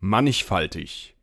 mannigfaltig.